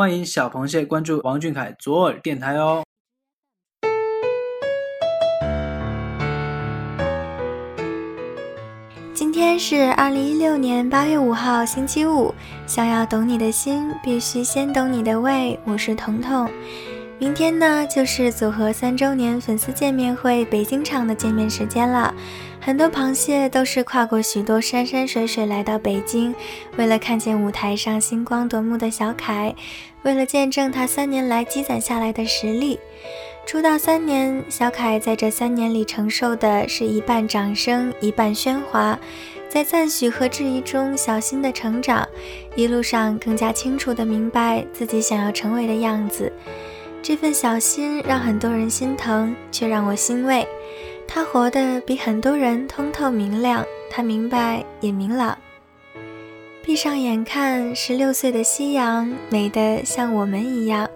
欢迎小螃蟹关注王俊凯左耳电台哦。今天是二零一六年八月五号，星期五。想要懂你的心，必须先懂你的胃。我是彤彤。明天呢，就是组合三周年粉丝见面会北京场的见面时间了。很多螃蟹都是跨过许多山山水水来到北京，为了看见舞台上星光夺目的小凯，为了见证他三年来积攒下来的实力。出道三年，小凯在这三年里承受的是一半掌声，一半喧哗，在赞许和质疑中小心的成长，一路上更加清楚的明白自己想要成为的样子。这份小心让很多人心疼，却让我欣慰。他活得比很多人通透明亮，他明白也明朗。闭上眼看，十六岁的夕阳美得像我们一样。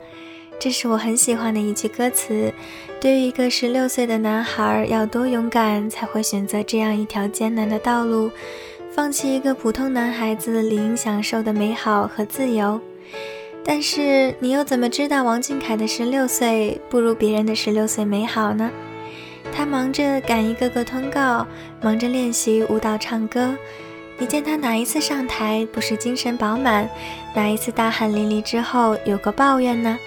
这是我很喜欢的一句歌词。对于一个十六岁的男孩，要多勇敢才会选择这样一条艰难的道路，放弃一个普通男孩子理应享受的美好和自由？但是你又怎么知道王俊凯的十六岁不如别人的十六岁美好呢？他忙着赶一个个通告，忙着练习舞蹈、唱歌。你见他哪一次上台不是精神饱满？哪一次大汗淋漓之后有个抱怨呢？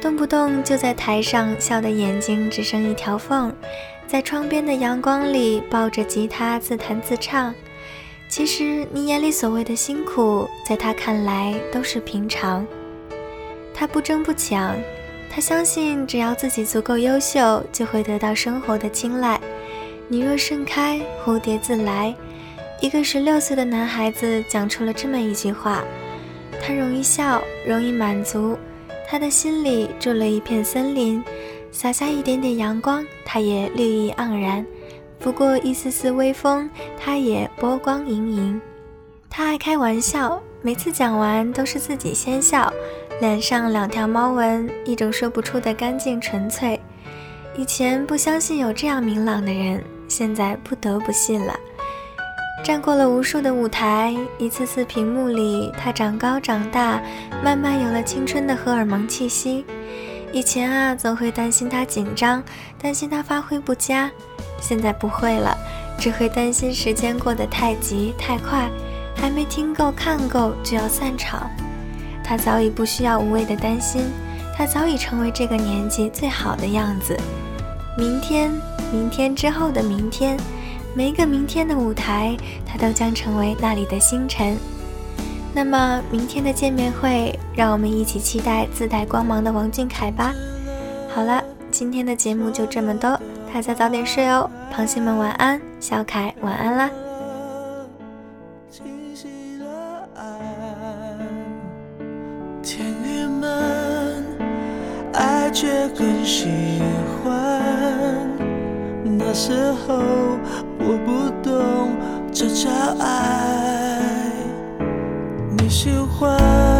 动不动就在台上笑得眼睛只剩一条缝，在窗边的阳光里抱着吉他自弹自唱。其实你眼里所谓的辛苦，在他看来都是平常。他不争不抢，他相信只要自己足够优秀，就会得到生活的青睐。你若盛开，蝴蝶自来。一个十六岁的男孩子讲出了这么一句话：他容易笑，容易满足，他的心里住了一片森林，洒下一点点阳光，他也绿意盎然。拂过一丝丝微风，它也波光盈盈。他爱开玩笑，每次讲完都是自己先笑，脸上两条猫纹，一种说不出的干净纯粹。以前不相信有这样明朗的人，现在不得不信了。站过了无数的舞台，一次次屏幕里，他长高长大，慢慢有了青春的荷尔蒙气息。以前啊，总会担心他紧张，担心他发挥不佳。现在不会了，只会担心时间过得太急太快，还没听够看够就要散场。他早已不需要无谓的担心，他早已成为这个年纪最好的样子。明天，明天之后的明天，每一个明天的舞台，他都将成为那里的星辰。那么，明天的见面会，让我们一起期待自带光芒的王俊凯吧。好了，今天的节目就这么多。大家早点睡哦，螃蟹们晚安，小凯晚安啦。天郁闷，爱却更喜欢。那时候我不懂这叫爱，你喜欢。